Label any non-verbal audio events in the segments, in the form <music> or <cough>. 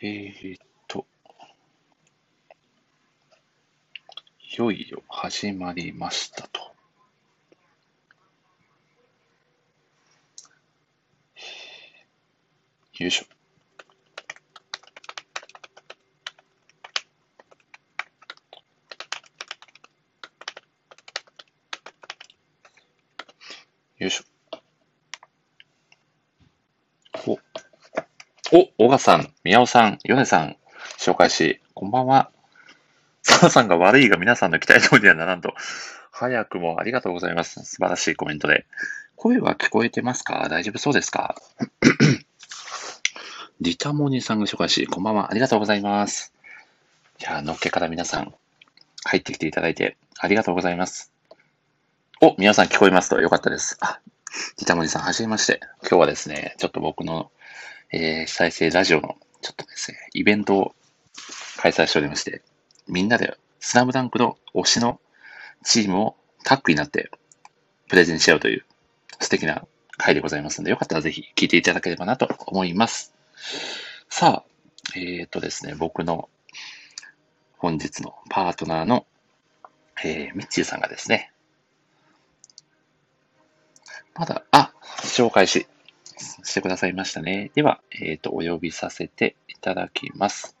えーっと、いよいよ始まりましたと。よいしょ。よいしょ。お、さん、宮尾さん、米さん、紹介し、こんばんは。澤さんが悪いが皆さんの期待通りにはならんと。早くもありがとうございます。素晴らしいコメントで。声は聞こえてますか？大丈夫そうですか？<clears throat> リタモニさんが紹介し、こんばんは。ありがとうございます。いやー、のっけから皆さん、入ってきていただいて、ありがとうございます。お、皆さん聞こえますとよかったです。あ、リタモニさん、はじめまして。今日はですね、ちょっと僕の、えー、再生ラジオの、ちょっとですね、イベントを開催しておりまして、みんなでスラムダンクの推しのチームをタッグになってプレゼンし合うという素敵な回でございますので、よかったらぜひ聞いていただければなと思います。さあ、えーとですね、僕の本日のパートナーの、えー、ミッチーさんがですね、まだ、あ、紹介し、してくださいましたね。では、えっ、と、お呼びさせていただきます。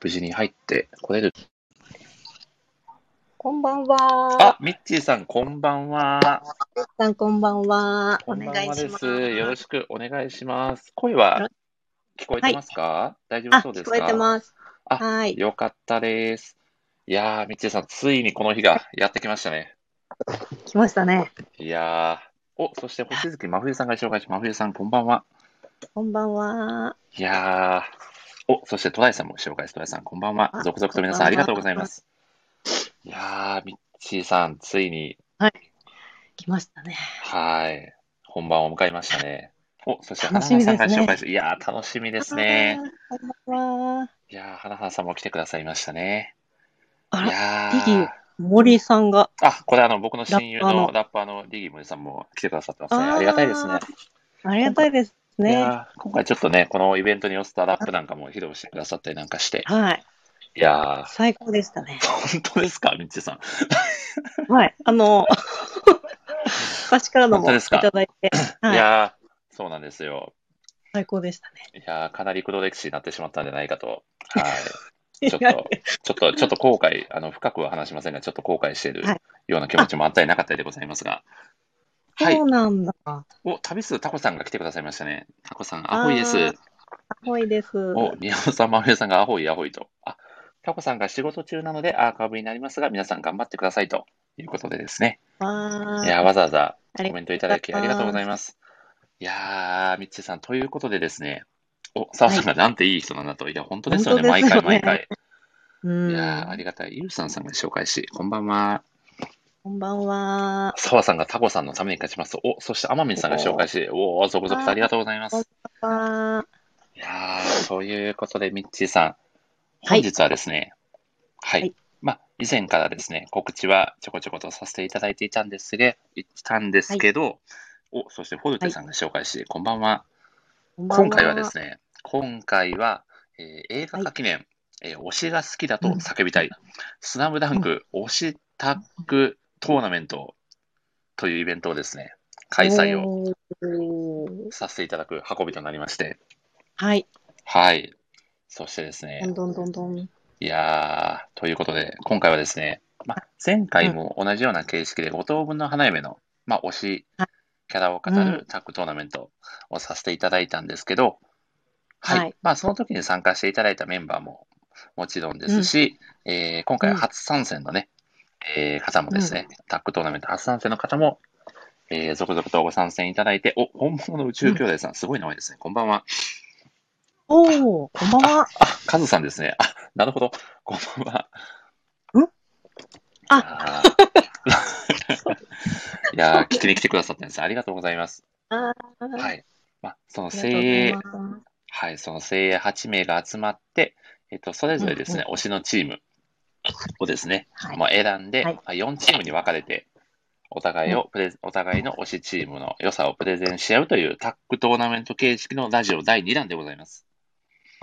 無事に入ってこれる。こんばんは。あ、ミッチーさん、こんばんは。さん、こんばんは。お願いします。よろしくお願いします。声は聞こえてますか、大丈あ、聞こ夫そうですか？えてます。あはい。よかったです。いやー、ミッチーさん、ついにこの日がやってきましたね。来ましたね。いやー、お、そして星月真冬さんが紹介し、真冬さん、こんばんは。こんばんは。いやー、お、そしてトライさんも紹介し、トライさん、こんばんは。あ続々と皆さんありがとうございます。いやー、ミッチーさん、ついに、来ましたね。はい、本番を迎えましたね。お、そして花楽しみ花さんが紹介し、いやー、楽しみですね。あー。こんばんは。いやー、花花さんも来てくださいましたね。いあら、やリギー、森さんが。あ、これあの、僕の親友ののラッパーのリギモリさんも来てくださってますね。ありがたいですね。ありがたいですいね。今回ちょっとね、このイベントに寄せたラップなんかも披露してくださったりなんかして。はい。いやー、最高でしたね。本当ですか、ミッチーさん。<laughs> はい。あの、私からのもいただいて、いはい。やー、そうなんですよ。最高でしたね。いやー、かなり黒歴史になってしまったんじゃないかと。はい。ちょっと、ちょっと、ちょっと後悔、あの、深くは話しませんが、ちょっと後悔しているはいような気持ちもあったりなかったりでございますが。はいそう。なんだ。お、旅数タコさんが来てくださいましたね。タコさん、アホイです。あ多いです。お、宮尾さん、真冬さんがアホイアホイと。あ、タコさんが仕事中なのでアーカイブになりますが、皆さん頑張ってくださいということでですね。いやー、わざわざコメントいただきありがとうございます。いやー、ミッチーさん、ということでですね。お、澤さんがなんていい人なんだと。いや、本当ですよね。毎回毎回。うん。いやー、ありがたい。ゆうさんさんが紹介し、こんばんは。こんばんは。澤さんがタコさんのために勝ちますと。お、そして天海さんが紹介し、おー、続々とありがとうございます。わいやー、ということで、ミッチーさん、はい本日はですね、はい。はいまあ、以前からですね、告知はちょこちょことさせていただいていたんですが、いたんですけど、お、そしてフォルテさんが紹介し、こんばんは。こんばんは今回はですね、今回は、えー映画化記念、えー推しが好きだと叫びたい、スラムダンク推しタッグトーナメントというイベントをですね、開催をさせていただく運びとなりまして、はい。はい。そしてですね、どんどんどんどん。いやー、ということで、今回はですね、まあ、前回も同じような形式で5等分の花嫁の、まあ、推しはいキャラを語るタッグトーナメントをさせていただいたんですけど、はい。はいまあ、その時に参加していただいたメンバーももちろんですし、えー今回は初参戦のね、えー方もですね、タッグトーナメント初参戦の方も、えー続々とご参戦いただいて、お、本物の宇宙兄弟さん、すごい名前ですね。こんばんは。おお、こんばんは。あ、カズさんですね。あ、なるほど。こんばんは。ん？あー <laughs> いやー、聞きに来てくださったんです。ありがとうございます。あはい。まあ、その精鋭はい、その精鋭8名が集まって、えっと、それぞれですね、推しのチームをですね、はいまあ、選んで、はいまあ、4チームに分かれて、お互いをプレ、お互いの推しチームの良さをプレゼンし合うというタッグトーナメント形式のラジオ第2弾でございます。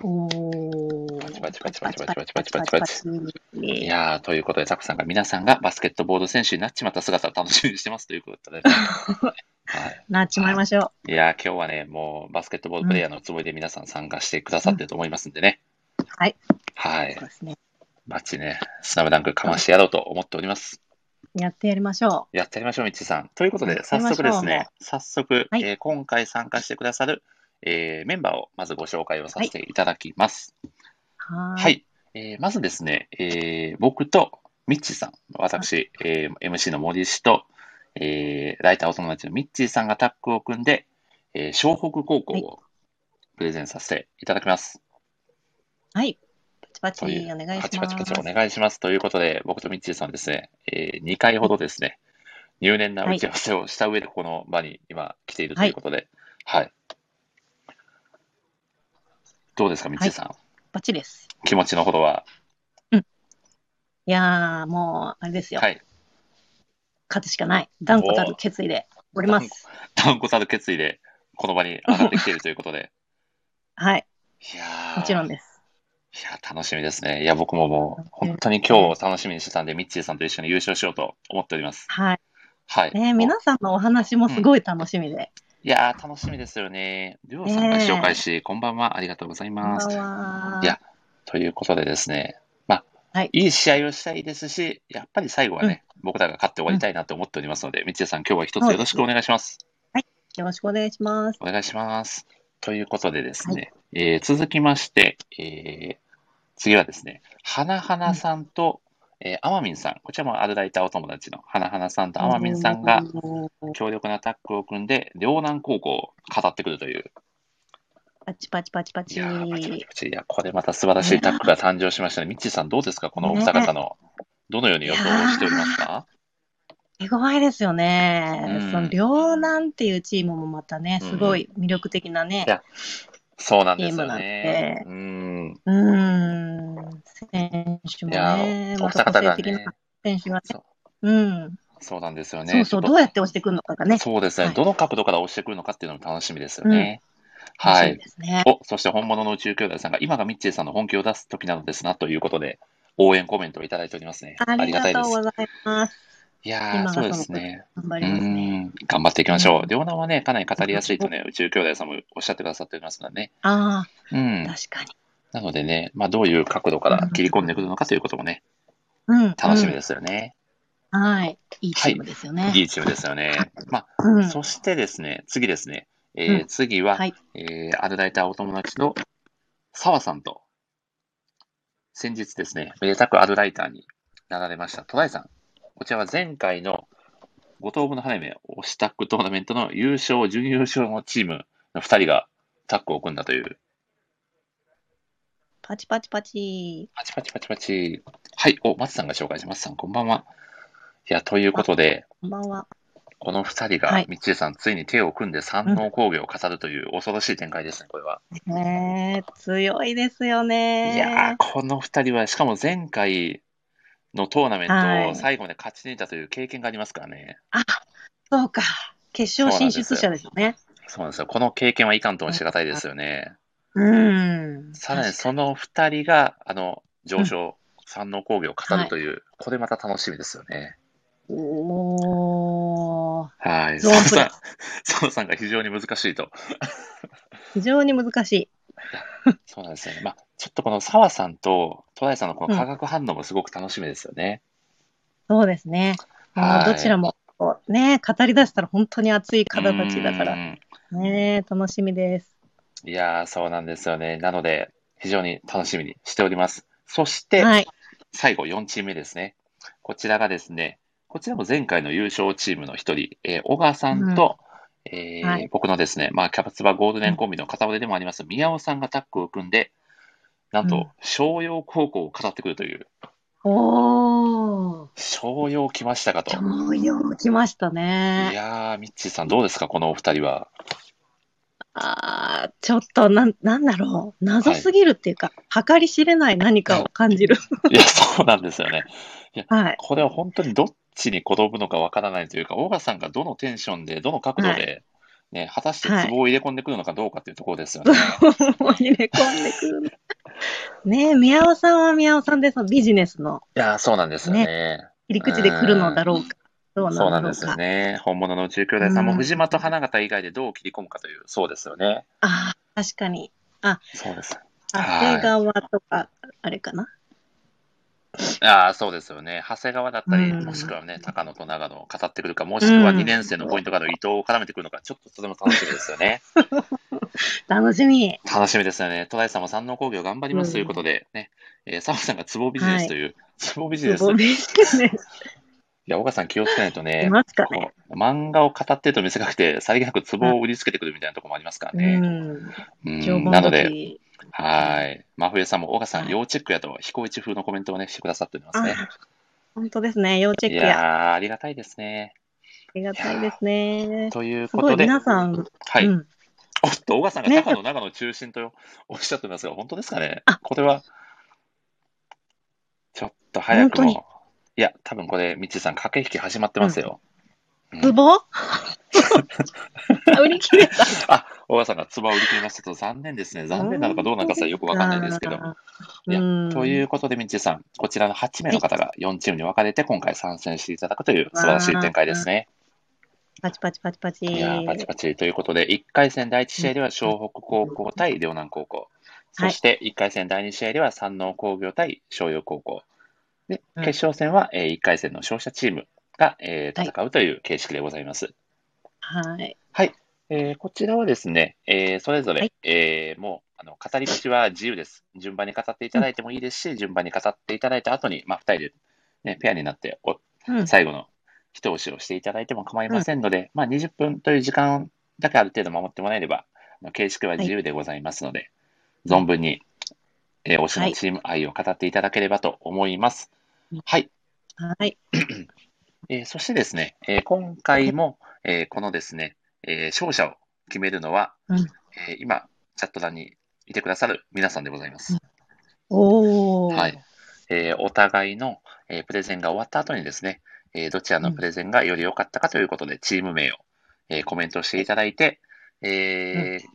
おー。パチパチパチパチパチパチパチパチパチパチいやー、ということで、ザクさんが皆さんがバスケットボール選手になっちまった姿を楽しみにしてますということで、はい。なっちまいましょいやー、今日はね、もうバスケットボールプレイヤーのつもりで皆さん参加してくださってると思いますんでね。はい。はいう。そう。ですね。バッチね、スナムダンクかましてやろうと思っております。やってやりましょやってやりましょう、みっちーさん。ということで、早速ですね、早速、はいえー今回参加してくださる、えーメンバーをまずご紹介をさせていただきます。う。はーい。はい。えーまずですね、えー僕とミッチーさん、私、えー MC の森氏と、えーライターお友達のミッチーさんがタッグを組んで、えー湘北高校をプレゼンさせていただきます。はい。パチパチお願いします。パチパチパチお願いします。ということで、僕とミッチーさんですね、え2回ほどですね、入念な打ち合わせをした上でこの場に今来ているということで、はい。どうですか、ミッチーさん？バッチリです。気持ちのほどは。いやー、もう、あれですよ。はい。勝つしかない。断固たる決意でおります。断固たる決意で、この場に上がってきているということで。<laughs> はい。いやーもちろんです。いやー、楽しみですね。いや、僕ももう、本当に今日楽しみにしてたんで、ミッチーさんと一緒に優勝しようと思っております。はい。はい。ね皆さんのお話もすごい楽しみで。いやー、楽しみですよね。りょうさんが紹介し、こんばんは。ありがとうございます。いやということでですね、まあ、はい。いい試合をしたいですし、やっぱり最後はね、僕らが勝って終わりたいなと思っておりますので、ミッチーさん、今日は一つよろしくお願いします。よろしくお願いします。お願いします。ということでですね、えー続きまして、えー次はですね、花花さんと、えー、あまみんさん、こちらもアルライターお友達の花花さんとあまみんさんが強力なタッグを組んで、両南高校を語ってくるという、パチパチパチパいチ。やーパチパチパチ、いや、これまた素晴らしいタッグが誕生しましたね。ミッチーさん、どうですか？このお二方の、どのように予想しておりますか？手強いですよね。うんその両南っていうチームもまたね、うんすごい魅力的なねい。やそうなんですよねで。うん。うーん。選手もいやね、おまた個選手がねそう。うん。そうなんですよね。そうそう、ちょっとどうやって押してくるのかがね。そうですね、はいどの角度から押してくるのかっていうのも楽しみですよね。はい楽しみ。ですね。お、そして本物の宇宙兄弟さんが、今がミッチーさんの本気を出す時なのですなということで、応援コメントをいただいておりますね。ありがたいです。とうございます。いやそうですね。う頑張りますね。ん、頑張っていきましょう。うん両南はね、かなり語りやすいとね、宇宙兄弟さんもおっしゃってくださっておりますからね。あうんあ、。確かに。なのでね、まあ、どういう角度から切り込んでくるのかということもね、うん。楽しみですよね。うん。はい。いいチームですよね。いいチームですよね。まあ、うん。そしてですね、次ですね、えーうん次は、はい。えーアルライターお友達の澤さんと、先日ですね、めでたくアルライターになられましたトライさん。こちらは前回の五等分の花嫁オシタックトーナメントの優勝、準優勝のチームの2人がタッグを組んだという、パチパチパチ。パチパチパチパチ。はい、お、松さんが紹介します。さん、こんばんは。いや、ということで、こんばんは。この2人が、はいみっちーさん、ついに手を組んで山王工業を飾るという恐ろしい展開ですね、これは。ねえ、強いですよね。いやー、この2人は、しかも前回のトーナメントはいを最後まで勝ち抜いたという経験がありますからね。あ、そうか。決勝進出者ですよね。そうなんですよ。この経験はいかんともしがたいですよね。うん。さらにその2人が、あの、上昇、山王工業を飾るという、これまた楽しみですよね。おーはい。ゾーンプレー澤 <laughs> さん、が非常に難しいと。<laughs> 非常に難しい。<laughs> そうなんですよね。まあ、ちょっとこの澤さんとトライさんのこの化学反応もすごく楽しみですよね。そうですね。もうはいどちらも、ね、語り出したら本当に熱い方たちだから。うんね楽しみです。いやー、そうなんですよね。なので、非常に楽しみにしております。そして、はい。最後4チーム目ですね。こちらがですね、こちらも前回の優勝チームの一人、えー小川さんと、えーはい僕のですね、まあ、キャプツバゴールデンコンビの片腕でもあります、宮尾さんがタッグを組んで、なんとうん、商用高校を語ってくるという、おー。商用来ましたかと。超用来ましたいね。やー、ミッチーさんどうですか、このお二人は？あーちょっとなん、なんだろう。謎すぎるっていうか、計り知れない何かを感じる。いや、そうなんですよね。はい。これは本当にどっちに転ぶのかわからないというか、小川さんがどのテンションで、どの角度でね、果たしてはい壺を入れ込んでくるのかどうかっていうところですよね。入れ込んでくるの。ねえ、宮尾さんは宮尾さんで、そのビジネスのいやー、そうなんですよね。切り口で来るのだろうか。どうそうななんですよね。本物の宇宙兄弟さんもうん藤間と花形以外でどう切り込むかという、そうですよね。ああ、確かに。そうです。長谷川とか、あれかな。<laughs> ああ、そうですよね。長谷川だったり、うんもしくはね、高野と長野を語ってくるか、もしくはうん2年生のポイントガード、伊藤を絡めてくるのか、ちょっととても楽しみですよね。<laughs> 楽しみ。楽しみですよね。戸田井さんも山王工業頑張りますうんということで、ね、えー、澤さんが壺ビジネスという、壺ビジネス。いいビジネス。や、岡さん気をつけないといね、ますかね。こう漫画を語ってると見せかけて、さりげなく壺を売りつけてくるみたいなところもありますからうね。ん。うんなので、時はい。真冬さんも、岡さん、はい要チェックやと、彦一風のコメントをね、してくださっておりますね。あ本当ですね。要チェックや。いやー、ありがたいですね。ありがたいですね。というすごい、ことで、皆さん、はい。うん。おっと、小川さんがね高野長野中心とおっしゃってますが、本当ですかね？あこれは、ちょっと早く本当にも。いや、多分これ、みちさん、駆け引き始まってますよ。うんツボ <laughs> あ売り切れた。<laughs> あ、小川さんがつばを売り切りましたと、残念ですね。残念なのかどうなのかさ、よくわかんないですけど。いやうんということで、みちさん、こちらの8名の方が4チームに分かれて、今回参戦していただくという素晴らしい展開ですね。パチパチパチパチ。いやーパチパチということで、1回戦第1試合では湘北高校対両南高校。そして1回戦第2試合では山王工業対湘陽高校。で、うん決勝戦は、え1回戦の勝者チームが、え戦うという形式でございます。はい。えーこちらはですね、えーそれぞれ、はいえーもうあの語り口は自由です。順番に語っていただいてもいいですし、順番に語っていただいた後に、まあ、2人で、ね、ペアになっておうん。最後の一押しをしていただいても構いませんので、まあ、20分という時間だけある程度守ってもらえれば、あの形式は自由でございますので、存分に、えー推しのチーム愛を語っていただければと思います。はい。はい。<clears throat> えーそしてですね、えー今回も、えーこのですね、えー勝者を決めるのは、うんえー今、チャット欄にいてくださる皆さんでございます。おー。はい。えーお互いの、えープレゼンが終わった後にですね、えーどちらのプレゼンがより良かったかということで、チーム名を、えーコメントしていただいて、えー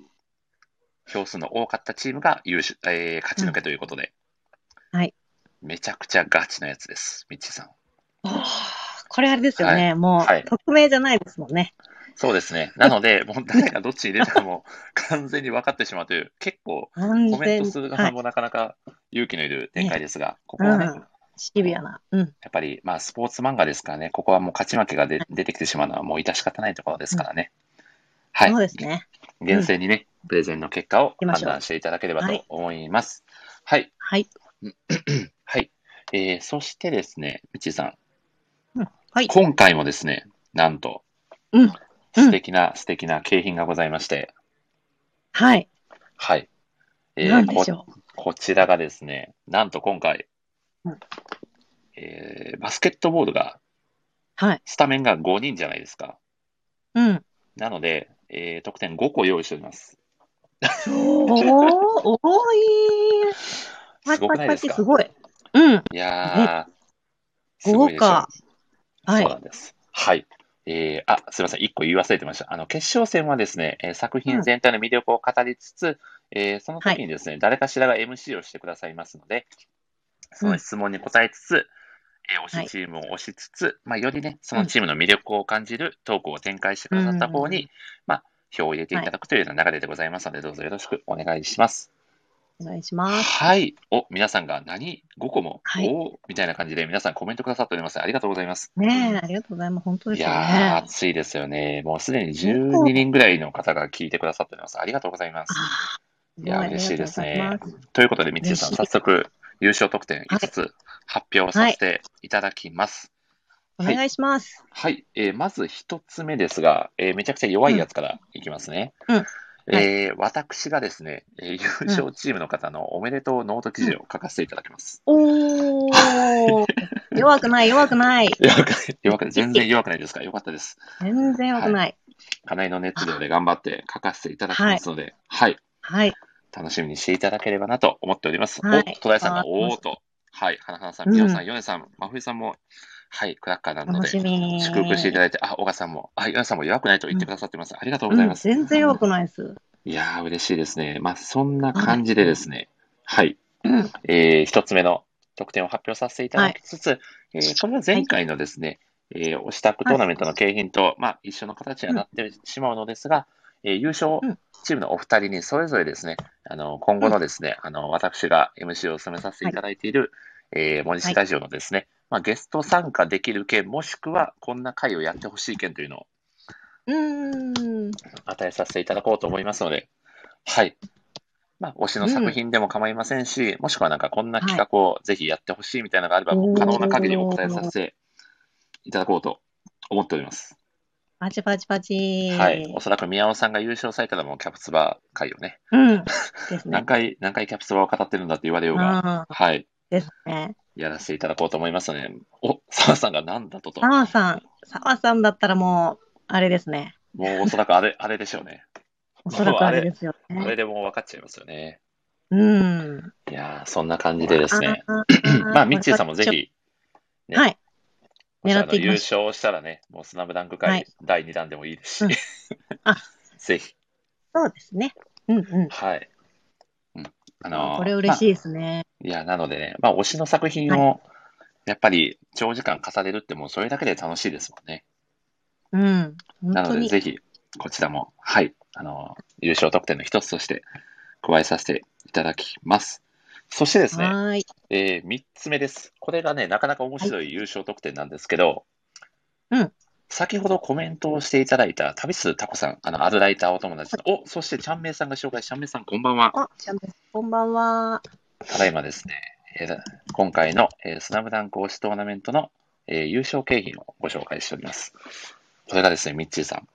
票数の多かったチームが優勝、えー勝ち抜けということで、うんはい。めちゃくちゃガチなやつです、ミッチーさん。これあれですよね。もう、はい匿名じゃないですもんね。そうですね。なので、もう誰がどっちに入れたかも <laughs> 完全に分かってしまうという、結構完コメン全トするはい。側もなかなか勇気のいる展開ですが、ここはね、うん。シビアな。うん。やっぱり、まあ、スポーツ漫画ですからね、ここはもう勝ち負けがで出てきてしまうのはもう致し方ないところですからね。はい。そうですね。厳正にね、プレゼンの結果を判断していただければと思います。はい。はい。<clears throat> はい。えー、そしてですね、みちーさん、はい。今回もですね、なんと、うん。うん素敵な、素敵な景品がございまして、はい。はい。えなんでしょう。ここちらがですね、なんと今回、うんえーバスケットボールが、はい。スタメンが5人じゃないですか。うん。なので、えー得点5個用意しております。おー、多い。パ <laughs> すごチパチパチすごい。うん。いやー、豪華。はいそうなんです。はい。えー、あ、すみません。一個言い忘れてました。あの、決勝戦はですね、えー作品全体の魅力を語りつつ、えーその時にですね、誰かしらが MC をしてくださいますので、その質問に答えつつ、えー推しチームを推しつつ、まあ、よりね、そのチームの魅力を感じるトークを展開してくださった方に、うんまあ、票を入れていただくというような流れでございますので、どうぞよろしくお願いします。お願いします。はい。お、皆さんが何 ?5 個も、はいおーみたいな感じで皆さんコメントくださっております。ありがとうございます。ねえ、ありがとうございます。本当ですよいや。暑いですよね。もうすでに12人ぐらいの方が聞いてくださっております。ありがとうございます。いや嬉しいですねということで、みちさん、早速、優勝得点5つ発表させていただきます。お願いします。はい。えーまず1つ目ですが、えーめちゃくちゃ弱いやつからいきますね。うんえー私がですね、えー優勝チームの方のおめでとうノート記事を書かせていただきます。おー、<laughs> 弱くない、弱くない。弱くない、弱くない、全然弱くないですか？よかったです。全然弱くない。かなりの熱量で頑張って書かせていただきますので、はい。はい。楽しみにしていただければなと思っております。はいおっと、戸田井さんがおーと。はい。花花さん、うんみおさん、ヨネさん、真冬さんも、はい、クラッカーなの楽で、しみ。祝福していただいて、あ、小川さんも、あ、岩さんも弱くないと言ってくださってます。ありがとうございます。うん、全然弱くないです。いやー、嬉しいですね。まあ、そんな感じでですね、はい、うん。えー一つ目の得点を発表させていただきつつ、えーこれは前回のですね、えー、押したくトーナメントの景品と、まあ、一緒の形にはなってしまうのですが、えー優勝うんチームのお二人にそれぞれですね、あの、今後のですね、あの、私が MC を務めさせていただいている、えー、森スタジオのですね、まあ、ゲスト参加できる件、もしくはこんな会をやってほしい件というのをうーん。与えさせていただこうと思いますので、はい。まあ、推しの作品でも構いませんし、もしくはなんかこんな企画をぜひやってほしいみたいなのがあれば、おー可能な限りお答えさせていただこうと思っております。パチパチパチ。はい。おそらく宮尾さんが優勝されたらもうキャプツバー会をね、うん。ですね <laughs> 何。回、何回キャプツバーを語ってるんだって言われようが、はい。ですね。やらせていただこうと思いますので、お、澤さんが何だとと、澤さん、澤さんだったらもう、あれですね。もうおそらくあれ、あれでしょうね。おそらくあれですよあね。れでもう分かっちゃいますよね。うん。いやー、そんな感じでですね。まあ、ミッチーさんもぜ。ひ、ねはい。狙っていきまし勝したらね、もうスナムダンク会はい第2弾でもいいですし、うんあ <laughs> ぜひ、そうですね。うんうん。はい。うん、あのーこれ嬉しいですね。まあいや、なのでね、まあ、推しの作品を、やっぱり長時間重ねるってもうそれだけで楽しいですもんね。うん。なので。ぜひ、こちらも、はい、あのー優勝得点の一つとして加えさせていただきます。そしてですね、は。えー、3つ目です。これがね、なかなか面白い優勝得点なんですけど、うん先ほどコメントをしていただいた旅数タコさん、あの、アルライターお友達の、お、そしてちゃんめいさんが紹介し、ちゃんめいさんこんばんは。あ、ちゃんです。こんばんは。ただいまですね、えー今回の、えースナムダンク推しトーナメントの、えー優勝景品をご紹介しております。これがですね、ミッチーさん、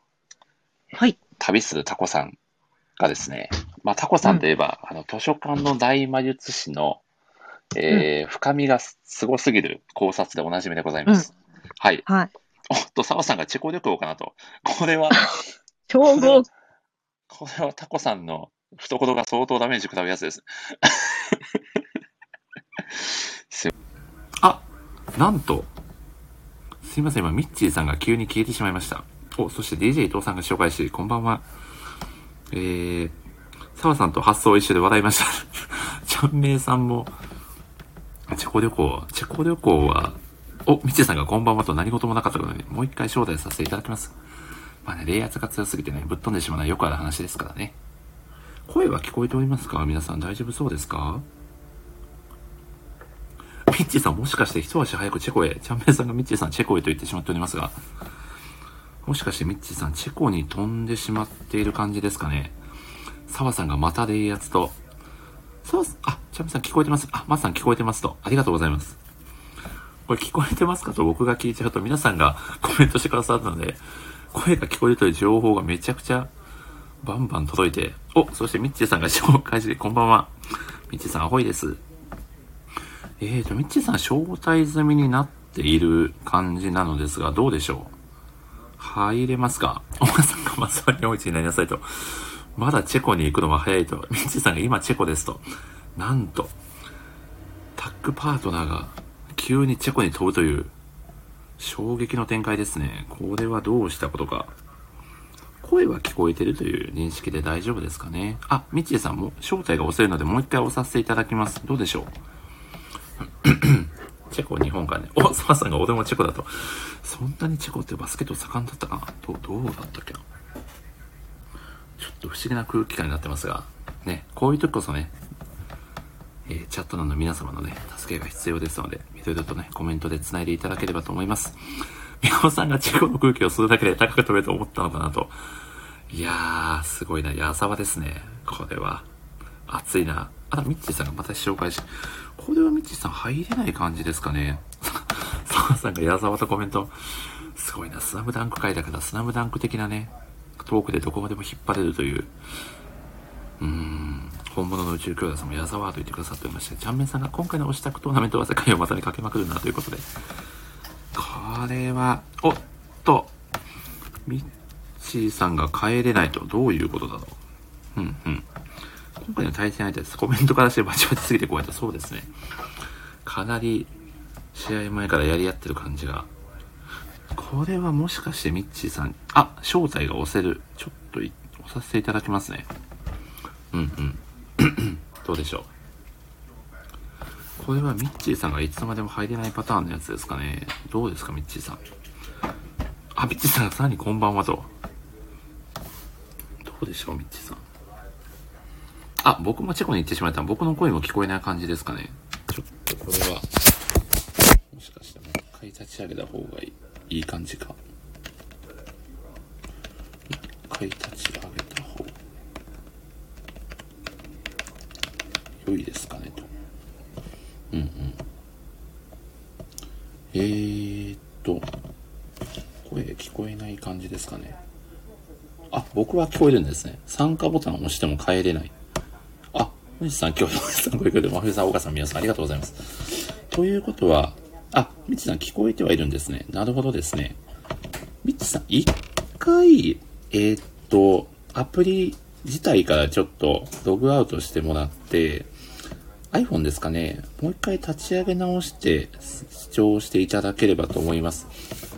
はい。旅数タコさんがですね、まあ、タコさんといえば、あの、図書館の大魔術師の、えー深みがすすごすぎる考察でおなじみでございます。はい。はい。おっと、澤さんがチェコ旅行かなと。これは、<laughs> 超合これはタコさんの懐が相当ダメージ食らうやつです。<laughs> すあ、なんと、すいません、今、ミッチーさんが急に消えてしまいました。お、そして DJ 伊藤さんが紹介し、こんばんは。えー、澤さんと発想一緒で笑いました。ちゃんめいさんも、チェコ旅行、チェコ旅行は、お、ミッチーさんがこんばんはと何事もなかったので、もう一回招待させていただきます。まあね、冷圧が強すぎてね、ぶっ飛んでしまうのはよくある話ですからね。声は聞こえておりますか？皆さん大丈夫そうですか？ミッチーさんもしかして一足早くチェコへ、チャンメイさんがミッチーさんチェコへと言ってしまっておりますが、もしかしてミッチーさんチェコに飛んでしまっている感じですかね？澤さんがまた冷圧と、澤さん、あ、チャンメイさん聞こえてます。あ、マスさん聞こえてますと。ありがとうございます。これ聞こえてますかと僕が聞いちゃうと皆さんがコメントしてくださったので、声が聞こえるという情報がめちゃくちゃバンバン届いて、お、そしてミッチーさんが紹介して、こんばんは。ミッチーさん、アホイです。えーと、ミッチーさん、招待済みになっている感じなのですが、どうでしょう入れますかお母さんがまずは日本一になりなさいと。まだチェコに行くのは早いと。ミッチーさんが今チェコですと。なんと、タッグパートナーが急にチェコに飛ぶという衝撃の展開ですね。これはどうしたことか。声は聞こえてるという認識で大丈夫ですかね。あ、ミッチーさんも招待が遅いのでもう一回押させていただきます。どうでしょう？<clears throat> チェコ、日本かね。お、サマさんが俺もチェコだと。そんなにチェコってバスケット盛んだったかな？ど、どうだったっけな？ちょっと不思議な空気感になってますが、ね、こういう時こそね、えーチャット欄の皆様のね、助けが必要ですので、いろいろとね、コメントで繋いでいただければと思います。宮尾さんがチェコの空気を吸うだけで高く飛べると思ったのかなと。いやー、すごいな。矢沢ですね。これは。熱いな。あら、ミッチーさんがまた紹介し、これはミッチーさん入れない感じですかね。<laughs> 澤さんが矢沢とコメント。すごいな。スナムダンク会だから、スナムダンク的なね、トークでどこまでも引っ張れるという。うーん。本物の宇宙兄弟さんも矢沢と言ってくださっておりまして、ちゃんめんさんが今回の推しタクトーナメントは世界をまたにかけまくるなということで。これは、おっと、ミッチーさんが帰れないとどういうことだろう。うんうん。今回の対戦相手です。コメントからしてバチバチすぎてこうやってそうですね。かなり試合前からやり合ってる感じが。これはもしかしてミッチーさん、あ、招待が押せる。ちょっと押させていただきますね。うんうん。<clears throat> どうでしょう。これはミッチーさんがいつまでも入れないパターンのやつですかね。どうですか、ミッチーさん。あ、ミッチーさんがさらにこんばんはと。どうでしょう、ミッチーさん。あ、僕もチェコに行ってしまった。僕の声も聞こえない感じですかね。ちょっとこれは、もしかしてもう一回立ち上げた方がいいいい感じか。一回立ち上げた方良いですかねと。うんうん。えーっと、声聞こえない感じですかね。あ、僕は聞こえるんですね。参加ボタンを押しても帰れない。あ、富士さん、今日、さんご意見で、真冬さん、岡さん、皆さん、ありがとうございます。ということは、あ、みちさん聞こえてはいるんですね。なるほどですね。みちさん、一回、えーっと、アプリ自体からちょっとログアウトしてもらって、iPhone ですかね。もう一回立ち上げ直して視聴していただければと思います。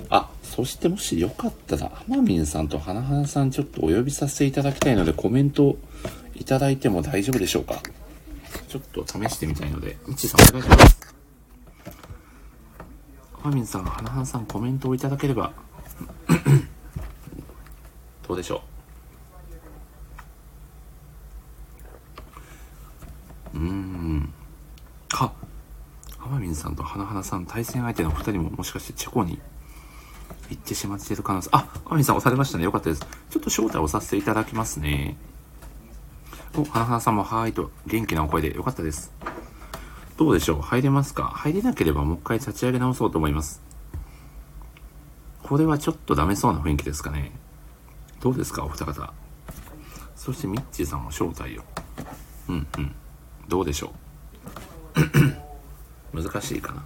あ、そしてもしよかったら、アマミンさんと花花さんちょっとお呼びさせていただきたいので、コメントいただいても大丈夫でしょうかちょっと試してみたいので、みちさんお願いします。アマミンさん、花花さんコメントをいただければ、どうでしょううーん。あ、アマミンさんと花花さん、対戦相手の二人ももしかしてチェコに行ってしまっている可能性。あ、アミンさん押されましたね。よかったです。ちょっと招待をさせていただきますね。お、花花さんもはーいと元気なお声でよかったです。どうでしょう？入れますか？入れなければもう一回立ち上げ直そうと思います。これはちょっとダメそうな雰囲気ですかね。どうですか？お二方。そしてミッチーさんも招待を。うんうん。どうでしょう？難しいかな。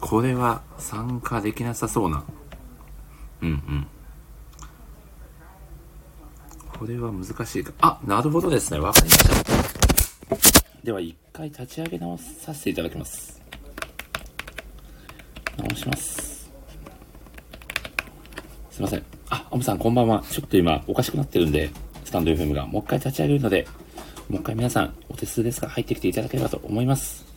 これは参加できなさそうな。うんうん。これは難しいか。あ、なるほどですね。わかりました。では、一回立ち上げ直させていただきます。直します。すいません。あ、アムさん、こんばんは。ちょっと今、おかしくなってるんで、スタンド FM が。もう一回立ち上げるので、もう一回皆さん、お手数ですが、入ってきていただければと思います。